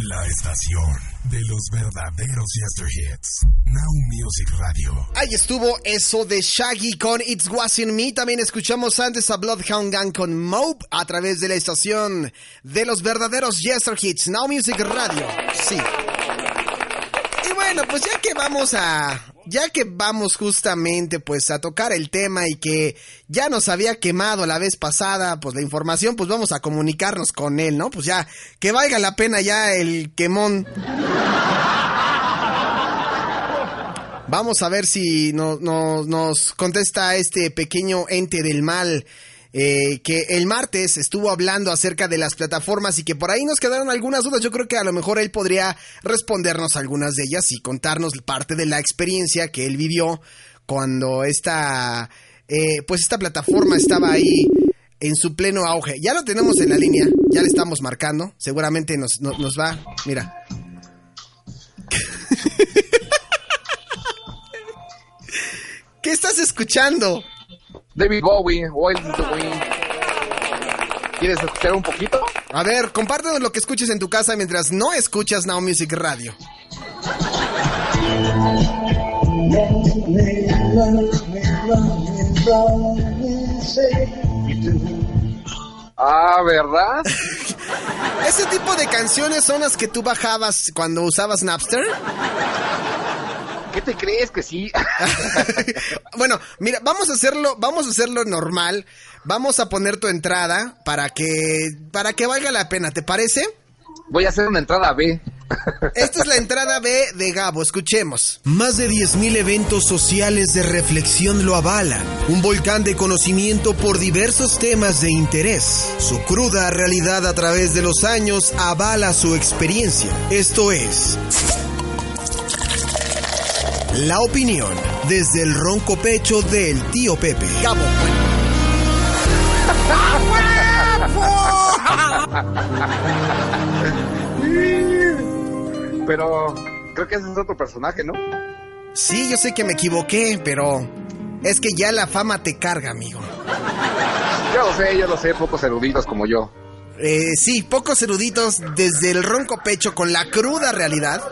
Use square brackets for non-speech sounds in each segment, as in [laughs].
La estación de los verdaderos Yester Hits. Now Music Radio. Ahí estuvo eso de Shaggy con It's Wasn't Me. También escuchamos antes a Bloodhound Gang con Mope a través de la estación de los verdaderos Yester Hits. Now Music Radio. Sí. Bueno, pues ya que vamos a, ya que vamos justamente pues a tocar el tema y que ya nos había quemado la vez pasada pues la información, pues vamos a comunicarnos con él, ¿no? Pues ya, que valga la pena ya el quemón. Vamos a ver si no- no- nos contesta este pequeño ente del mal. Eh, que el martes estuvo hablando acerca de las plataformas y que por ahí nos quedaron algunas dudas. Yo creo que a lo mejor él podría respondernos algunas de ellas y contarnos parte de la experiencia que él vivió cuando esta, eh, pues esta plataforma estaba ahí en su pleno auge. Ya lo tenemos en la línea, ya le estamos marcando. Seguramente nos, no- nos va. Mira. [laughs] ¿Qué estás escuchando? David Bowie, Wild in the Wind. ¿Quieres escuchar un poquito? A ver, compártenos lo que escuches en tu casa mientras no escuchas Now Music Radio. Ah, ¿verdad? [laughs] ¿Ese tipo de canciones son las que tú bajabas cuando usabas Napster? ¿Qué te crees que sí? [laughs] bueno, mira, vamos a hacerlo, vamos a hacerlo normal. Vamos a poner tu entrada para que para que valga la pena, ¿te parece? Voy a hacer una entrada B. Esta es la entrada B de Gabo, escuchemos. Más de 10.000 eventos sociales de reflexión lo avalan. Un volcán de conocimiento por diversos temas de interés. Su cruda realidad a través de los años avala su experiencia. Esto es... La opinión desde el ronco pecho del tío Pepe. Gabo. Pero creo que ese es otro personaje, ¿no? Sí, yo sé que me equivoqué, pero es que ya la fama te carga, amigo. Yo lo sé, yo lo sé, pocos eruditos como yo. Eh, sí, pocos eruditos desde el ronco pecho con la cruda realidad,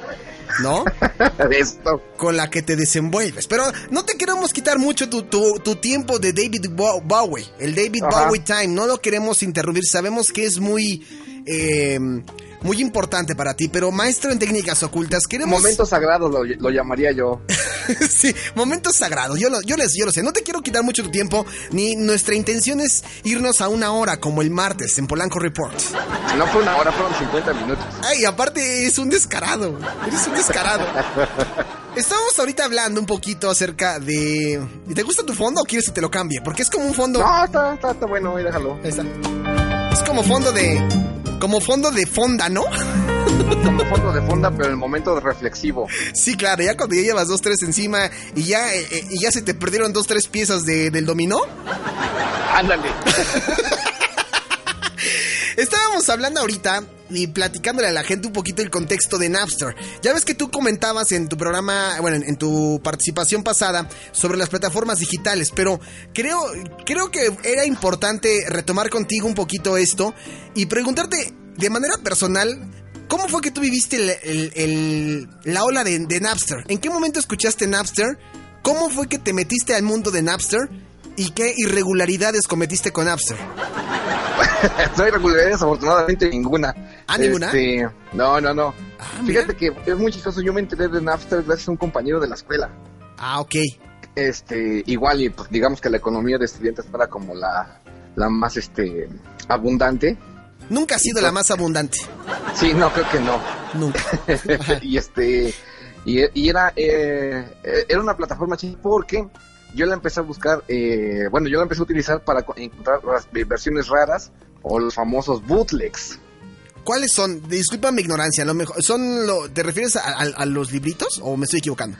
¿no? [laughs] Esto. Con la que te desenvuelves. Pero no te queremos quitar mucho tu, tu- tu tiempo de David Bow- Bowie, el David Ajá. Bowie Time. No lo queremos interrumpir. Sabemos que es muy, eh, muy importante para ti, pero maestro en técnicas ocultas, queremos... Momentos sagrados lo, lo llamaría yo. [laughs] [laughs] sí, momentos sagrados. Yo lo, yo, les, yo lo sé. No te quiero quitar mucho tu tiempo, ni nuestra intención es irnos a una hora como el martes en Polanco Report. No fue una hora, fueron 50 minutos. Ay, aparte es un descarado. Eres un descarado. [laughs] Estamos ahorita hablando un poquito acerca de... ¿Te gusta tu fondo o quieres que te lo cambie? Porque es como un fondo... No, está, está, está bueno, déjalo. Ahí está. Es como fondo de... Como fondo de fonda, ¿no? Como fondo de fonda, pero en el momento reflexivo. Sí, claro, ya cuando ya llevas dos, tres encima y ya, eh, eh, y ya se te perdieron dos, tres piezas de- del dominó. Ándale. Estábamos hablando ahorita y platicándole a la gente un poquito el contexto de Napster. Ya ves que tú comentabas en tu programa, bueno, en, en tu participación pasada sobre las plataformas digitales, pero creo, creo que era importante retomar contigo un poquito esto y preguntarte de manera personal. ¿Cómo fue que tú viviste el- el- el- la ola de, de Napster? ¿En qué momento escuchaste Napster? ¿Cómo fue que te metiste al mundo de Napster? ¿Y qué irregularidades cometiste con Napster? [laughs] No hay regularidades, afortunadamente ninguna. ¿Ah, ninguna? Este, no, no, no. Ah, mira. Fíjate que es muy chistoso. Yo me enteré de Napster gracias a un compañero de la escuela. Ah, ok. Este, igual, y pues digamos que la economía de estudiantes era como la, la más este abundante. Nunca ha sido la más abundante. Sí, no, creo que no. Nunca. [laughs] y este y, y era eh, era una plataforma chida porque yo la empecé a buscar eh, bueno yo la empecé a utilizar para co- encontrar las versiones raras o los famosos bootlegs ¿Cuáles son? Disculpa mi ignorancia, lo mejor, ¿son lo, ¿te refieres a, a- a los libritos o me estoy equivocando?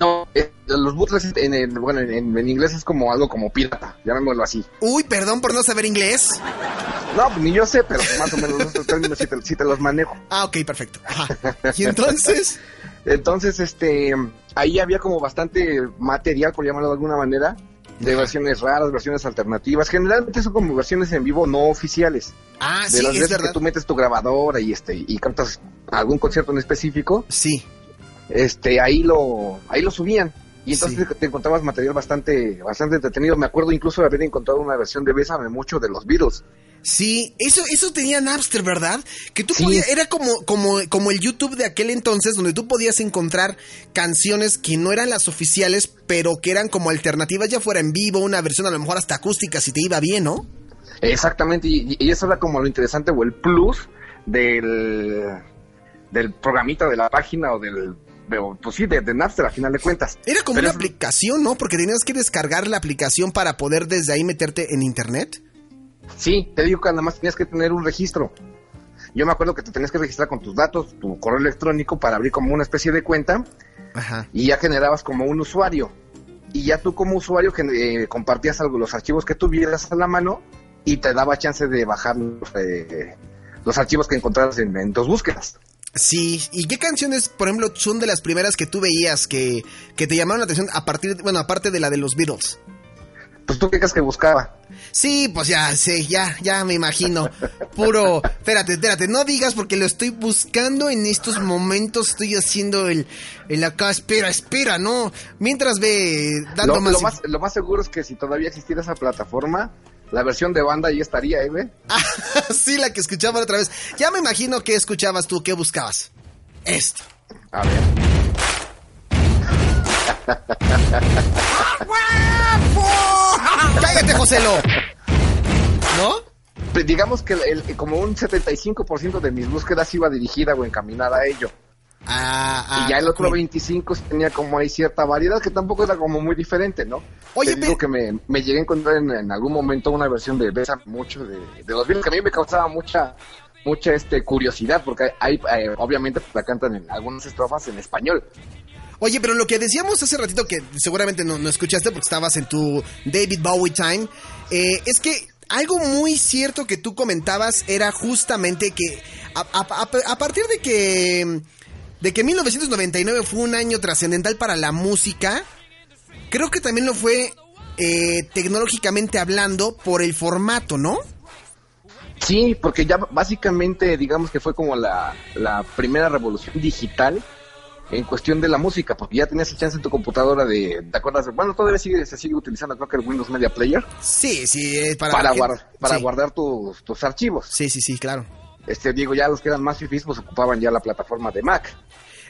No, eh, los bootlegs en, el- bueno, en, en inglés es como algo como pirata, llamémoslo así. Uy, perdón por no saber inglés. No, pues ni yo sé, pero más o menos esos términos sí te, los manejo. Ah, ok, perfecto. Ajá. Y entonces, [laughs] Entonces, este, ahí había como bastante material, por llamarlo de alguna manera, de versiones raras, versiones alternativas. Generalmente son como versiones en vivo no oficiales. ah, de sí, las es veces verdad. que tú metes tu grabadora y este y cantas algún concierto en específico, Sí, este ahí lo ahí lo subían. Y entonces Sí. te encontrabas material bastante bastante entretenido. Me acuerdo incluso de haber encontrado una versión de Bésame mucho de los Beatles. Sí, eso, eso tenía Napster, ¿verdad? Que tú Sí. podías, era como, como, como el YouTube de aquel entonces, donde tú podías encontrar canciones que no eran las oficiales, pero que eran como alternativas, ya fuera en vivo, una versión a lo mejor hasta acústica, si te iba bien, ¿no? Exactamente, y, y eso era como lo interesante o el plus del del programita de la página o del pues sí, de, de Napster a final de cuentas. Era como Pero una es- aplicación, ¿no? Porque tenías que descargar la aplicación para poder desde ahí meterte en internet. Sí, te digo que nada más tenías que tener un registro. Yo me acuerdo que te tenías que registrar con tus datos, tu correo electrónico para abrir como una especie de cuenta Ajá. y ya generabas como un usuario. Y ya tú como usuario eh, compartías algo, los archivos que tuvieras a la mano y te daba chance de bajar eh, los archivos que encontraras en, en tus búsquedas. Sí, ¿y qué canciones, por ejemplo, son de las primeras que tú veías que, que te llamaron la atención a partir, de- bueno, aparte de la de los Beatles? Pues tú qué crees que buscaba. Sí, pues ya, sí, ya, ya me imagino. Puro, espérate, espérate, no digas porque lo estoy buscando en estos momentos, estoy haciendo el, el acá, espera, espera, no. Mientras ve dando Lo, más... lo más, lo más seguro es que si todavía existiera esa plataforma, la versión de banda ahí estaría, ¿eh? ve? Ah, [laughs] sí, la que escuchaba otra vez. Ya me imagino qué escuchabas tú, qué buscabas. Esto. A ver. ¡Cállate, Joselo! ¿No? Pues digamos que el- el- como un 75% de mis búsquedas iba dirigida o encaminada a ello. Ah, y ya el otro Queen. 25 sí tenía como ahí cierta variedad que tampoco era como muy diferente, ¿no? Oye, Te digo que me, me llegué a encontrar en, en algún momento una versión de Besa mucho de, de los Beatles que a mí me causaba mucha mucha este curiosidad porque hay eh, obviamente la cantan en algunas estrofas en español. Oye, pero lo que decíamos hace ratito, que seguramente no, no escuchaste porque estabas en tu David Bowie time, eh, es que algo muy cierto que tú comentabas era justamente que a, a- partir de que, de que 1999 fue un año trascendental para la música, creo que también lo fue eh, tecnológicamente hablando por el formato, ¿no? Sí, porque ya básicamente digamos que fue como la, la primera revolución digital en cuestión de la música, porque ya tenías el chance en tu computadora de, ¿te acuerdas? Bueno, todavía sigue, se sigue utilizando creo que el Windows Media Player Sí, sí, eh, para, para, guardar, para sí. guardar tus, tus archivos. Sí, sí, sí, claro. Este, digo, ya los que eran más fifís pues ocupaban ya la plataforma de Mac,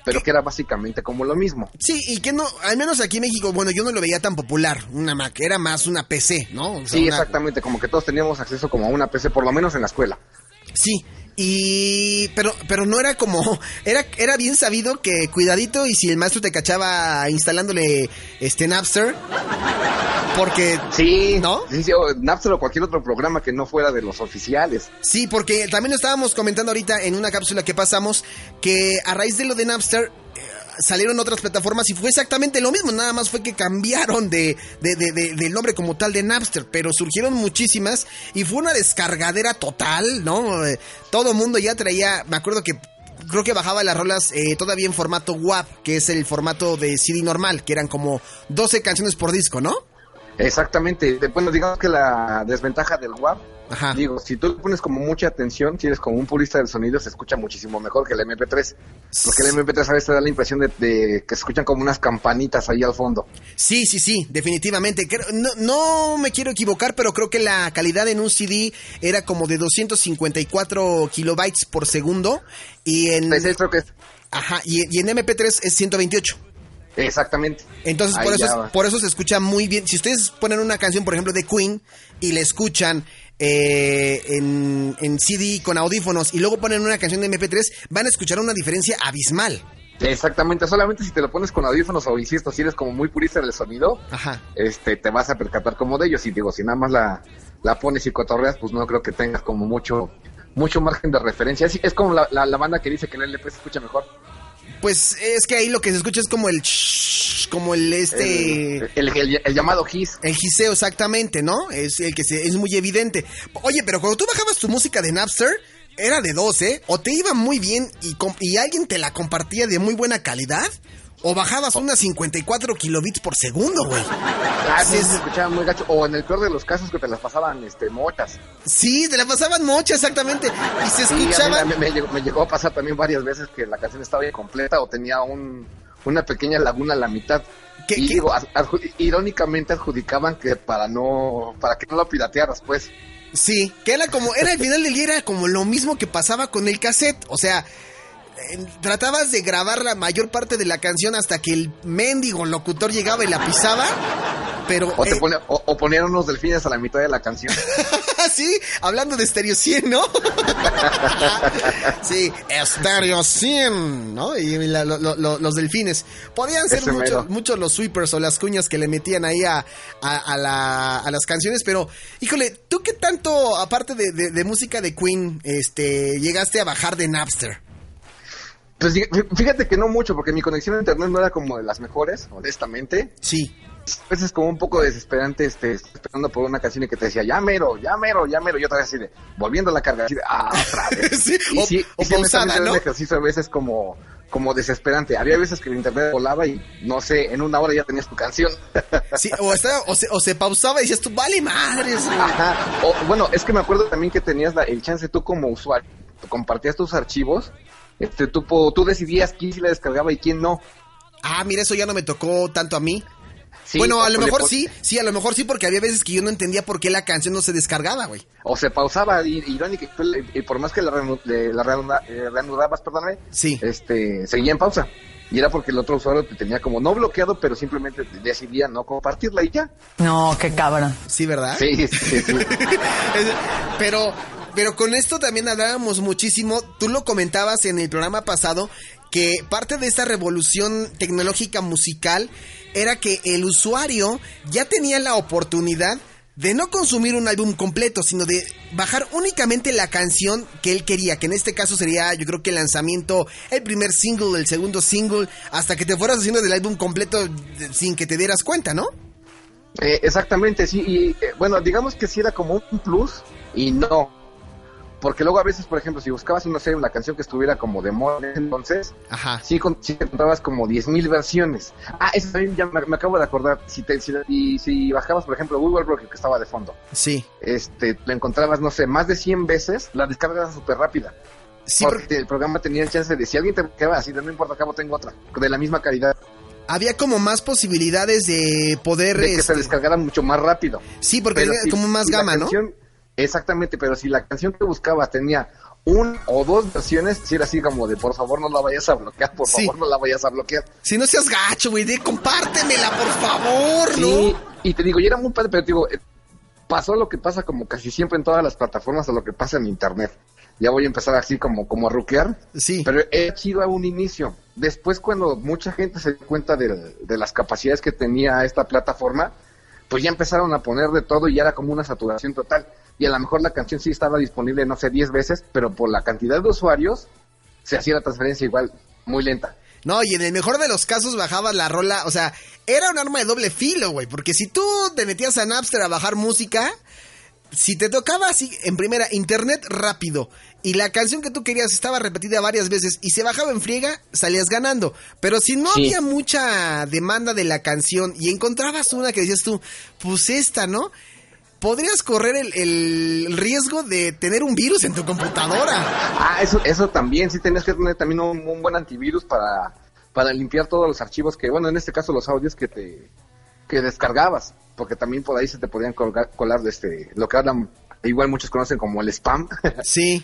pero que era básicamente como lo mismo. Sí, y que no, al menos aquí en México, bueno, yo no lo veía tan popular, una Mac, era más una PC, ¿no? O sea, Sí, una- exactamente, como que todos teníamos acceso como a una PC, por lo menos en la escuela. Sí, y pero pero no era como [laughs] era era bien sabido que cuidadito y si el maestro te cachaba instalándole este Napster porque Sí, ¿No? Sí, sí, o Napster o cualquier otro programa que no fuera de los oficiales. Sí, porque también lo estábamos comentando ahorita en una cápsula que pasamos que a raíz de lo de Napster salieron otras plataformas y fue exactamente lo mismo, nada más fue que cambiaron de, de- de- de- del nombre como tal de Napster, pero surgieron muchísimas y fue una descargadera total, ¿no? Eh, todo mundo ya traía, me acuerdo que creo que bajaba las rolas eh, todavía en formato WAV, que es el formato de CD normal, que eran como 12 canciones por disco, ¿no? Exactamente. Bueno, digamos que la desventaja del WAV, Ajá. digo, si tú le pones como mucha atención, si eres como un purista del sonido, se escucha muchísimo mejor que el MP3. Porque el MP3 a veces te da la impresión de, de que se escuchan como unas campanitas ahí al fondo. Sí, sí, sí, definitivamente. No, no me quiero equivocar, pero creo que la calidad en un CD era como de 254 kilobytes por segundo y en, Entonces, creo que es- ajá, y, y en MP3 es 128. Exactamente. Entonces, Ahí por eso, por eso se escucha muy bien. Si ustedes ponen una canción, por ejemplo, de Queen y la escuchan eh, en, en CD con audífonos y luego ponen una canción de MP3, van a escuchar una diferencia abismal. Exactamente, solamente si te lo pones con audífonos o insisto, si eres como muy purista del sonido, Ajá. este, te vas a percatar como de ellos. Y digo, si nada más la, la pones y cotorreas, pues no creo que tengas como mucho, mucho margen de referencia. Es, es como la, la, la banda que dice que el LP se escucha mejor. Pues es que ahí lo que se escucha es como el como el este el, el, el, llamado his. El giseo exactamente, ¿no? Es el que se, es muy evidente. Oye, pero cuando tú bajabas tu música de Napster era de dos, ¿eh? O te iba muy bien y, y alguien te la compartía de muy buena calidad. O bajabas unas 54 kilobits por segundo, güey. Ah, sí, se escuchaba muy gacho. O en el peor de los casos que te las pasaban este, mochas. Sí, te las pasaban mochas, exactamente. Y se escuchaban... Sí, me, me, llegó, me, llegó, a pasar también varias veces que la canción estaba incompleta o tenía un, una pequeña laguna a la mitad. ¿Qué, y qué? digo, adju irónicamente adjudicaban que para no, para que no lo piratearas, pues. Sí, que era como, era al final del día, era como lo mismo que pasaba con el cassette. O sea, tratabas de grabar la mayor parte de la canción hasta que el mendigo locutor llegaba y la pisaba. Pero. O, te o, o ponían unos delfines a la mitad de la canción. [laughs] sí, hablando de Stereo 100, ¿no? [laughs] sí, Stereo 100, ¿no? Y la, lo, lo, los delfines. Podían ser muchos mucho los sweepers o las cuñas que le metían ahí a, a, a, la, a las canciones, pero, híjole, ¿tú qué tanto, aparte de, de, de música de Queen, este, llegaste a bajar de Napster? Pues fíjate que no mucho, porque mi conexión a internet no era como de las mejores, honestamente. Sí. A veces como un poco desesperante, este, esperando por una canción y que te decía, ya mero, ya mero, ya mero, y otra vez así de, volviendo a la carga, así de, ah, otra [laughs] vez. sí, y o, sí, o y sí, pausada, ¿no? un ejercicio a veces como, como desesperante. Había veces que el internet volaba y, no sé, en una hora ya tenías tu canción. [laughs] sí, o, estaba, o, se, o se pausaba y decías tú, vale madres. Ajá. O, bueno, es que me acuerdo también que tenías la, el chance tú como usuario, compartías tus archivos este, tú, tú decidías quién sí la descargaba y quién no. Ah, mira, eso ya no me tocó tanto a mí. Sí, bueno, a lo mejor le... sí, sí, a lo mejor sí, porque había veces que yo no entendía por qué la canción no se descargaba, güey. O se pausaba, irónico, y por más que la, la reanuda, eh, reanudabas, perdóname, sí. este, seguía en pausa. Y era porque el otro usuario te tenía como no bloqueado, pero simplemente decidía no compartirla y ya. No, qué cabrón. Sí, ¿verdad? Sí, sí, sí. [laughs] pero, pero con esto también hablábamos muchísimo. Tú lo comentabas en el programa pasado que parte de esta revolución tecnológica musical era que el usuario ya tenía la oportunidad de no consumir un álbum completo, sino de bajar únicamente la canción que él quería, que en este caso sería yo creo que el lanzamiento, el primer single, el segundo single, hasta que te fueras haciendo del álbum completo sin que te dieras cuenta, ¿no? Eh, exactamente, sí, y eh, bueno, digamos que sí era como un plus y no, porque luego a veces, por ejemplo, si buscabas, no sé, una canción que estuviera como de moda entonces, Ajá. sí, sí encontrabas como 10.000 versiones. Ah, eso también ya me, me acabo de acordar. Si, te, si, y, si bajabas, por ejemplo, Google Broker, que estaba de fondo, sí. este, lo encontrabas, no sé, más de 100 veces, la descarga era súper rápida. Sí, porque, porque el programa tenía el chance de, si alguien te quedaba así, no importa, acabo tengo otra, de la misma calidad había como más posibilidades de poder de que este... se descargara mucho más rápido. Sí, porque era si, como más gama, ¿no? Canción, exactamente, pero si la canción que buscabas tenía un o dos versiones, si era así como de por favor no la vayas a bloquear, por Sí. favor no la vayas a bloquear. Si no seas gacho, güey, de compártemela, por favor, ¿no? Sí, y te digo, y era muy padre, pero te digo, eh, pasó lo que pasa como casi siempre en todas las plataformas o lo que pasa en internet. Ya voy a empezar así como, como a ruquear. Sí. Pero he sido a un inicio. Después, cuando mucha gente se dio cuenta de, de las capacidades que tenía esta plataforma, pues ya empezaron a poner de todo y ya era como una saturación total. Y a lo mejor la canción sí estaba disponible, no sé, 10 veces, pero por la cantidad de usuarios se hacía la transferencia igual muy lenta. No, y en el mejor de los casos bajabas la rola, o sea, era un arma de doble filo, güey, porque si tú te metías a Napster a bajar música, si te tocaba así, en primera, internet rápido, y la canción que tú querías estaba repetida varias veces y se bajaba en friega, salías ganando. Pero si no Sí. había mucha demanda de la canción y encontrabas una que decías tú, pues esta, ¿no? Podrías correr el, el riesgo de tener un virus en tu computadora. Ah, eso, eso también, sí tenías que tener también un, un buen antivirus para, para limpiar todos los archivos que, bueno, en este caso los audios que te que descargabas, porque también por ahí se te podían colgar, colar de este, lo que hablan, igual muchos conocen como el spam. [laughs] Sí.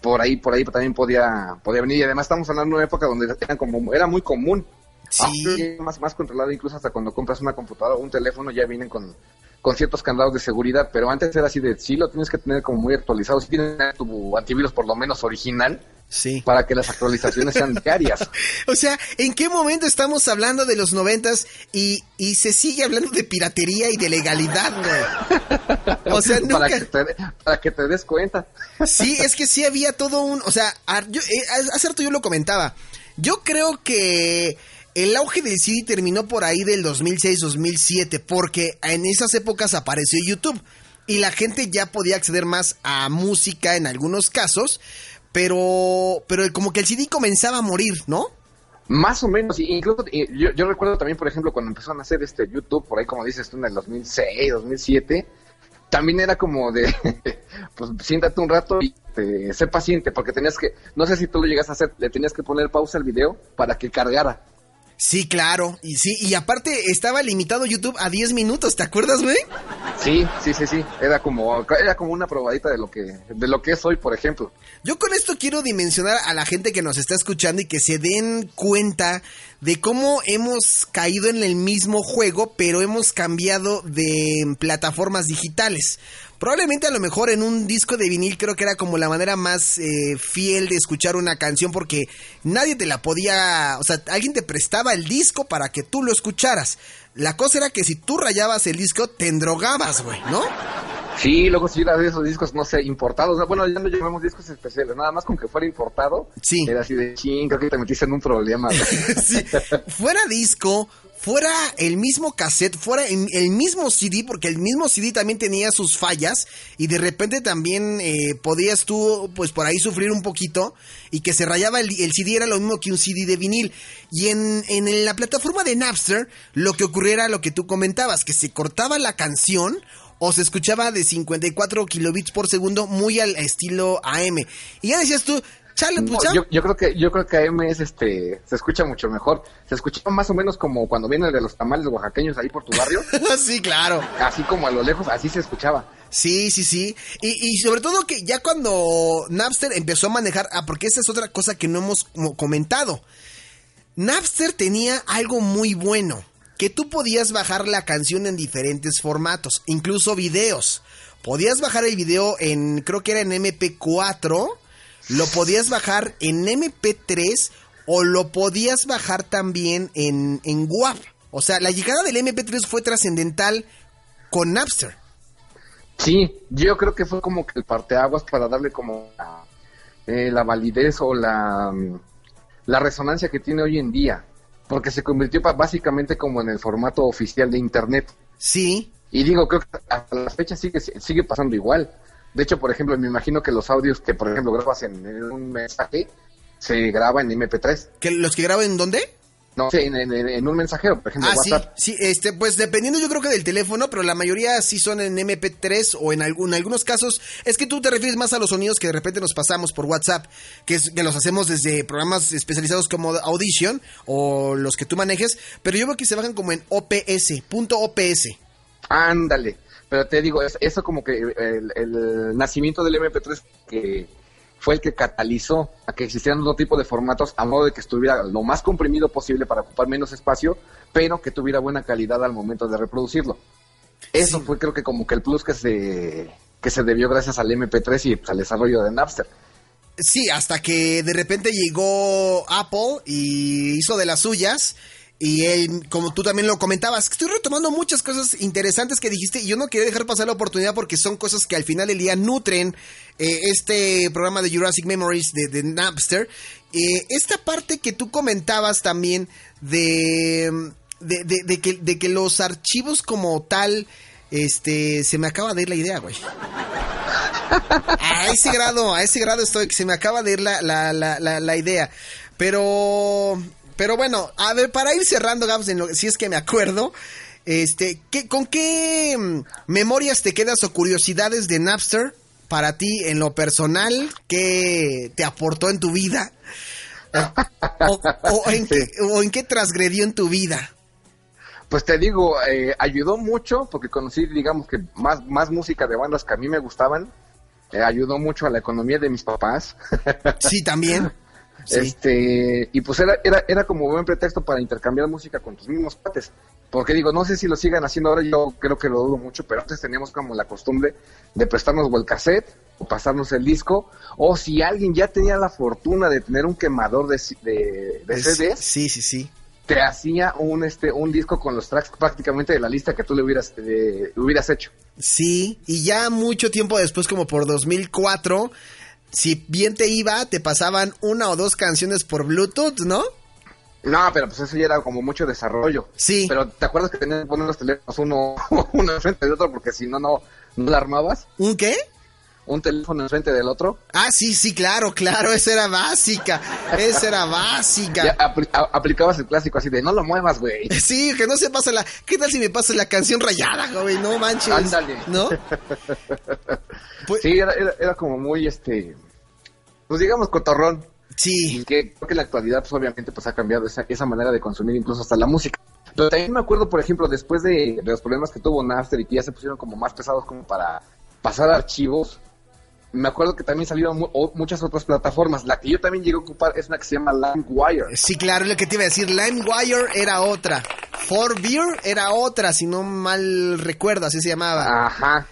por ahí, por ahí también podía, podía venir. Y además estamos hablando de una época donde eran como, era muy común. Sí. Ahora, más, más controlado, incluso hasta cuando compras una computadora o un teléfono ya vienen con, con ciertos candados de seguridad, pero antes era así de, sí lo tienes que tener como muy actualizado, si tienes tu antivirus por lo menos original, Sí. Para que las actualizaciones sean [laughs] diarias. o sea, ¿en qué momento estamos hablando de los noventas y, y se sigue hablando de piratería y de legalidad, güey? [laughs] O sea, nunca... para, que te, para que te des cuenta. sí, es que sí había todo un... O sea, yo, eh, hace rato yo lo comentaba. Yo creo que el auge del CD terminó por ahí del 2006-2007, porque en esas épocas apareció YouTube y la gente ya podía acceder más a música en algunos casos, pero, pero como que el CD comenzaba a morir, ¿no? Más o menos, incluso yo, recuerdo también, por ejemplo, cuando empezaron a hacer este YouTube, por ahí como dices tú, en el 2006, 2007, también era como de, [laughs] pues siéntate un rato y sé paciente, porque tenías que, no sé si tú lo llegas a hacer, le tenías que poner pausa al video para que cargara. Sí, claro. Y sí, y aparte estaba limitado YouTube a 10 minutos, ¿te acuerdas, güey? Sí, sí, sí, sí. Era como, era como una probadita de lo que, de lo que es hoy, por ejemplo. Yo con esto quiero dimensionar a la gente que nos está escuchando y que se den cuenta de cómo hemos caído en el mismo juego, pero hemos cambiado de plataformas digitales. Probablemente a lo mejor en un disco de vinil creo que era como la manera más eh, fiel de escuchar una canción porque nadie te la podía, o sea, alguien te prestaba el disco para que tú lo escucharas. La cosa era que si tú rayabas el disco te endrogabas, güey, ¿no? Sí, luego si era de esos discos, no sé, importados. Bueno, ya no llamamos discos especiales, nada más con que fuera importado. Sí. Era así de ching, creo que te metiste en un problema. [laughs] sí. Fuera disco, fuera el mismo cassette, fuera el mismo CD, porque el mismo CD también tenía sus fallas y de repente también eh, podías tú, pues por ahí sufrir un poquito y que se rayaba el, CD era lo mismo que un CD de vinil. Y en, en la plataforma de Napster lo que ocurría era lo que tú comentabas, que se cortaba la canción o se escuchaba de 54 kilobits por segundo muy al estilo AM. Y ya decías tú, pues yo, creo que yo creo que AM es este se escucha mucho mejor. Se escuchaba más o menos como cuando viene de los tamales oaxaqueños ahí por tu barrio. [laughs] sí, claro. Así como a lo lejos, así se escuchaba. Sí, sí, sí. Y, sobre todo que ya cuando Napster empezó a manejar, ah, porque esa es otra cosa que no hemos comentado. Napster tenía algo muy bueno, que tú podías bajar la canción en diferentes formatos, incluso videos. Podías bajar el video en, creo que era en MP4 lo podías bajar en MP3 o lo podías bajar también en, en WAP. O sea, la llegada del MP3 fue trascendental con Napster. Sí, yo creo que fue como que el parteaguas para darle como la, eh, la validez o la, la resonancia que tiene hoy en día. Porque se convirtió básicamente como en el formato oficial de Internet. Sí. Y digo, creo que hasta la fecha sigue, sigue pasando igual. De hecho, por ejemplo, me imagino que los audios que, por ejemplo, grabas en, un mensaje se graba en MP3. ¿Que ¿Los que graban en dónde? No, sí, en, un mensajero, por ejemplo, ah, WhatsApp. Sí, sí, este, pues dependiendo yo creo que del teléfono, pero la mayoría sí son en MP3 o en, algún, algunos casos. Es que tú te refieres más a los sonidos que de repente nos pasamos por WhatsApp, que, es, que los hacemos desde programas especializados como Audition o los que tú manejes, pero yo veo que se bajan como en OPS, punto OPS. Ándale. Pero te digo, eso como que el, nacimiento del MP3 que fue el que catalizó a que existieran otro tipo de formatos a modo de que estuviera lo más comprimido posible para ocupar menos espacio, pero que tuviera buena calidad al momento de reproducirlo. Eso fue creo que como que el plus que se, que se debió gracias al MP3 y pues, al desarrollo de Napster. Sí, hasta que de repente llegó Apple y hizo de las suyas y él, como tú también lo comentabas, estoy retomando muchas cosas interesantes que dijiste y yo no quería dejar pasar la oportunidad porque son cosas que al final del día nutren eh, este programa de Jurassic Memories de, Napster. Eh, esta parte que tú comentabas también de, de, que, de que los archivos como tal, este, se me acaba de ir la idea, güey. A ese grado, a ese grado estoy, que se me acaba de ir la, la, la, la idea. Pero pero bueno, a ver, para ir cerrando, Gabs, si es que me acuerdo, este, ¿qué, ¿con qué mm, memorias te quedas o curiosidades de Napster para ti en lo personal? ¿Qué te aportó en tu vida? [laughs] O, en, qué, transgredió en tu vida? Pues te digo, eh, ayudó mucho porque conocí, digamos que más, más música de bandas que a mí me gustaban. Eh, ayudó mucho a la economía de mis papás. Sí, también. [laughs] Este, y pues era, era, era como buen pretexto para intercambiar música con tus mismos pates. Porque digo, no sé si lo sigan haciendo ahora, yo creo que lo dudo mucho, pero antes teníamos como la costumbre de prestarnos o el cassette o pasarnos el disco, o si alguien ya tenía la fortuna de tener un quemador de, de, de CDs, Sí, sí, sí. te hacía un este un disco con los tracks prácticamente de la lista que tú le hubieras eh, hubieras hecho. Sí, y ya mucho tiempo después, como por 2004, si bien te iba, te pasaban una o dos canciones por Bluetooth, ¿no? No, pero pues eso ya era como mucho desarrollo. Sí. Pero ¿te acuerdas que tenías que poner los teléfonos uno, [laughs] uno enfrente del otro porque si no, no, no la armabas? ¿Un qué? Un teléfono enfrente del otro. Ah, sí, sí, claro, claro, [laughs] esa era básica, esa era básica. Ya apl- a- aplicabas el clásico así de no lo muevas, güey. [laughs] Sí, que no se pasa la... ¿Qué tal si me pasa la canción rayada, güey? No manches. Ándale. ¿No? [laughs] Pues, Sí, era, era, era como muy, este, pues digamos, cotorrón. sí. Y que creo que en la actualidad, pues obviamente, pues ha cambiado esa, esa manera de consumir incluso hasta la música. Pero también me acuerdo, por ejemplo, después de, de los problemas que tuvo Napster y que ya se pusieron como más pesados como para pasar archivos, me acuerdo que también salieron mu- muchas otras plataformas. La que yo también llegué a ocupar es una que se llama LimeWire. Sí, claro, lo que te iba a decir. LimeWire era otra. For Beer era otra, si no mal recuerdo, así se llamaba. Ajá.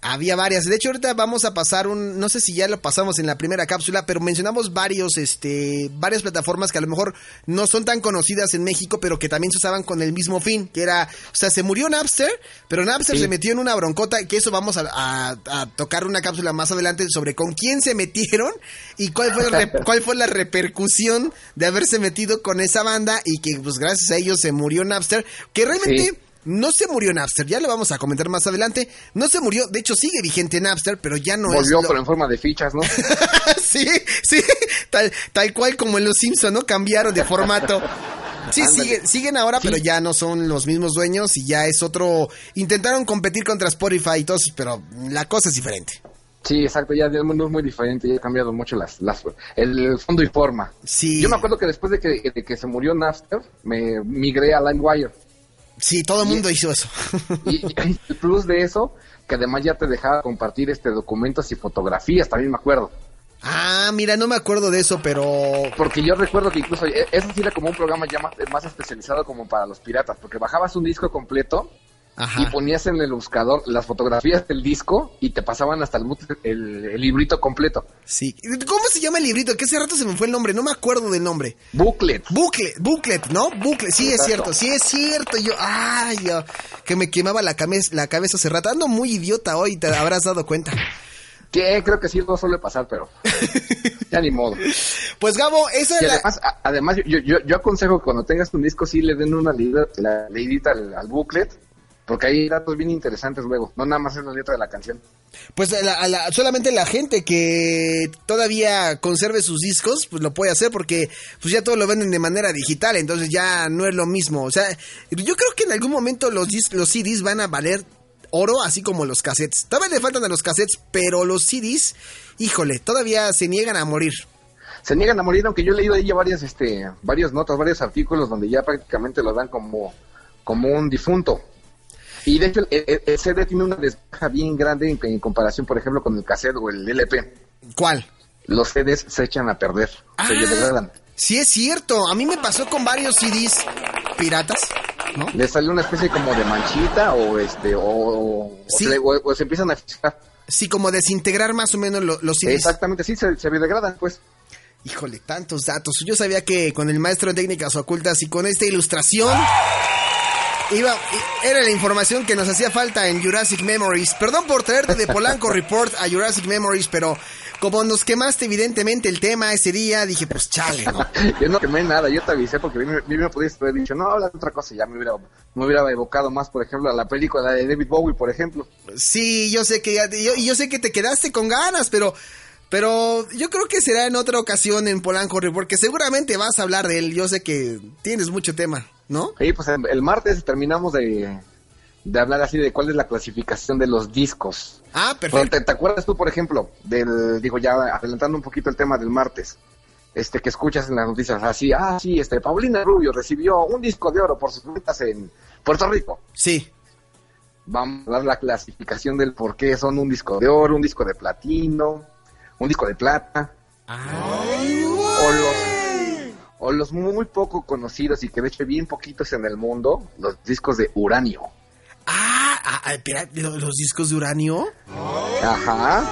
Había varias. De hecho, ahorita vamos a pasar un, no sé si ya lo pasamos en la primera cápsula, pero mencionamos varios, este, varias plataformas que a lo mejor no son tan conocidas en México, pero que también se usaban con el mismo fin, que era, o sea, se murió Napster, pero Napster Sí. se metió en una broncota, que eso vamos a, a- a tocar una cápsula más adelante sobre con quién se metieron y cuál fue, la [laughs] cuál fue la repercusión de haberse metido con esa banda y que, pues, gracias a ellos se murió Napster, que realmente... Sí. No se murió Napster, ya lo vamos a comentar más adelante. No se murió, de hecho sigue vigente Napster, pero ya no Volvió, es. lo- pero en forma de fichas, ¿no? [laughs] sí, sí, tal, tal cual como en Los Simpson, ¿no? Cambiaron de formato. Sí, siguen, ahora, pero ya no son los mismos dueños y ya es otro. Intentaron competir contra Spotify y todo eso, pero la cosa es diferente. Sí, exacto, ya el mundo es muy diferente, ya ha cambiado mucho las, las el fondo y forma. Sí. Yo me acuerdo que después de que, de que se murió Napster, me migré a LimeWire. Sí, todo el mundo hizo eso. Y, y [laughs] el plus de eso, que además ya te dejaba compartir este documentos y fotografías, también me acuerdo. ah, mira, no me acuerdo de eso, pero. Porque yo recuerdo que incluso e- eso sí era como un programa ya más, más especializado como para los piratas, porque bajabas un disco completo Ajá. y ponías en el buscador las fotografías del disco y te pasaban hasta el, el, el librito completo. Sí. ¿Cómo se llama el librito? Que hace rato se me fue el nombre, no me acuerdo del nombre. Booklet. Booklet, booklet, ¿no? Booklet, sí es cierto, sí es cierto. Yo, ay, yo, que me quemaba la, cabeza la cabeza hace rato. Ando muy idiota hoy, te habrás dado cuenta. Que creo que sí no suele pasar, pero [laughs] ya ni modo. Pues Gabo, esa es la... además, a- además yo, yo, yo aconsejo que cuando tengas un disco sí le den una leída, la leidita al, al booklet, porque hay datos bien interesantes luego, no nada más es la letra de la canción. Pues a la- a la- solamente la gente que todavía conserve sus discos, pues lo puede hacer porque pues ya todo lo venden de manera digital, entonces ya no es lo mismo. O sea, yo creo que en algún momento los, los CDs van a valer oro, así como los cassettes. Todavía le faltan a los cassettes, pero los CDs, híjole, todavía se niegan a morir. Se niegan a morir, aunque yo he leído ahí ya varias, este, varias notas, varios artículos donde ya prácticamente lo dan como, como un difunto. Y de hecho el, el- el CD tiene una desventaja bien grande en, en comparación, por ejemplo, con el cassette o el LP. ¿Cuál? Los CDs se echan a perder, se degradan. sí es cierto. A mí me pasó con varios CDs piratas, ¿no? Le sale una especie como de manchita o este o, o, Sí. se, o- o se empiezan a fijar. Sí, como desintegrar más o menos lo- los CDs. Exactamente, sí, se, se degradan, pues. Híjole, tantos datos. Yo sabía que con el maestro en técnicas ocultas y con esta ilustración iba era la información que nos hacía falta en Jurassic Memories. Perdón por traerte de Polanco Report a Jurassic Memories, pero como nos quemaste evidentemente el tema ese día, dije, pues chale, ¿no? [laughs] Yo no quemé nada, yo te avisé porque bien me pudiste haber dicho, no, habla de otra cosa, ya me hubiera, me hubiera evocado más, por ejemplo, a la película de David Bowie, por ejemplo. Sí, yo sé que yo, y yo sé que te quedaste con ganas, pero pero yo creo que será en otra ocasión en Polanco Report, que seguramente vas a hablar de él. Yo sé que tienes mucho tema, ¿no? Y pues el, martes terminamos de, de hablar así de cuál es la clasificación de los discos. Ah, perfecto. ¿Te, te acuerdas tú, por ejemplo, del, digo ya adelantando un poquito el tema del martes, este que escuchas en las noticias así, ah, sí, este, Paulina Rubio recibió un disco de oro por sus ventas en Puerto Rico. Sí. Vamos a dar la clasificación del por qué son un disco de oro, un disco de platino, un disco de plata. O los, o los muy poco conocidos y que de hecho hay bien poquitos en el mundo, los discos de uranio. Ah, ah, ah, espera, ¿lo- ¿los discos de uranio? Ajá.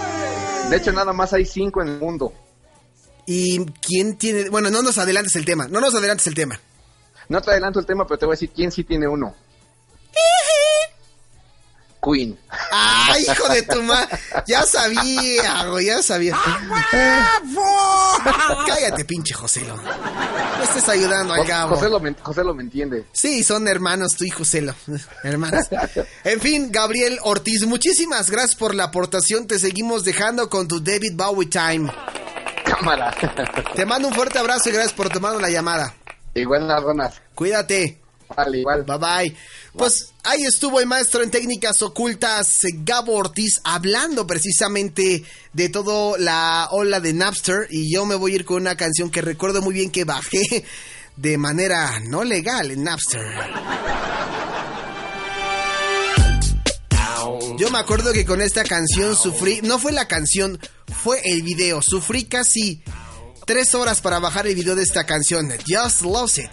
De hecho, nada más hay cinco en el mundo. ¿Y quién tiene...? Bueno, no nos adelantes el tema, no nos adelantes el tema. No te adelanto el tema, pero te voy a decir quién sí tiene uno. Queen. ¡Ah, hijo de tu ma! Ya sabía, güey, ya sabía. [laughs] Cállate, pinche Joselo. No estés ayudando al Gabo. José lo, me, José lo me entiende. Sí, son hermanos, tú y Joselo. Hermanos. En fin, Gabriel Ortiz, muchísimas gracias por la aportación. Te seguimos dejando con tu David Bowie Time. Cámara. Te mando un fuerte abrazo y gracias por tomar la llamada. Igual las. Cuídate. Vale, igual. Bye bye. Pues ahí estuvo el maestro en técnicas ocultas, eh, Gabo Ortiz, hablando precisamente de todo la ola de Napster. Y yo me voy a ir con una canción que recuerdo muy bien que bajé de manera no legal en Napster. Yo me acuerdo que con esta canción sufrí, no fue la canción, fue el video. Sufrí casi tres horas para bajar el video de esta canción. Just Lost It.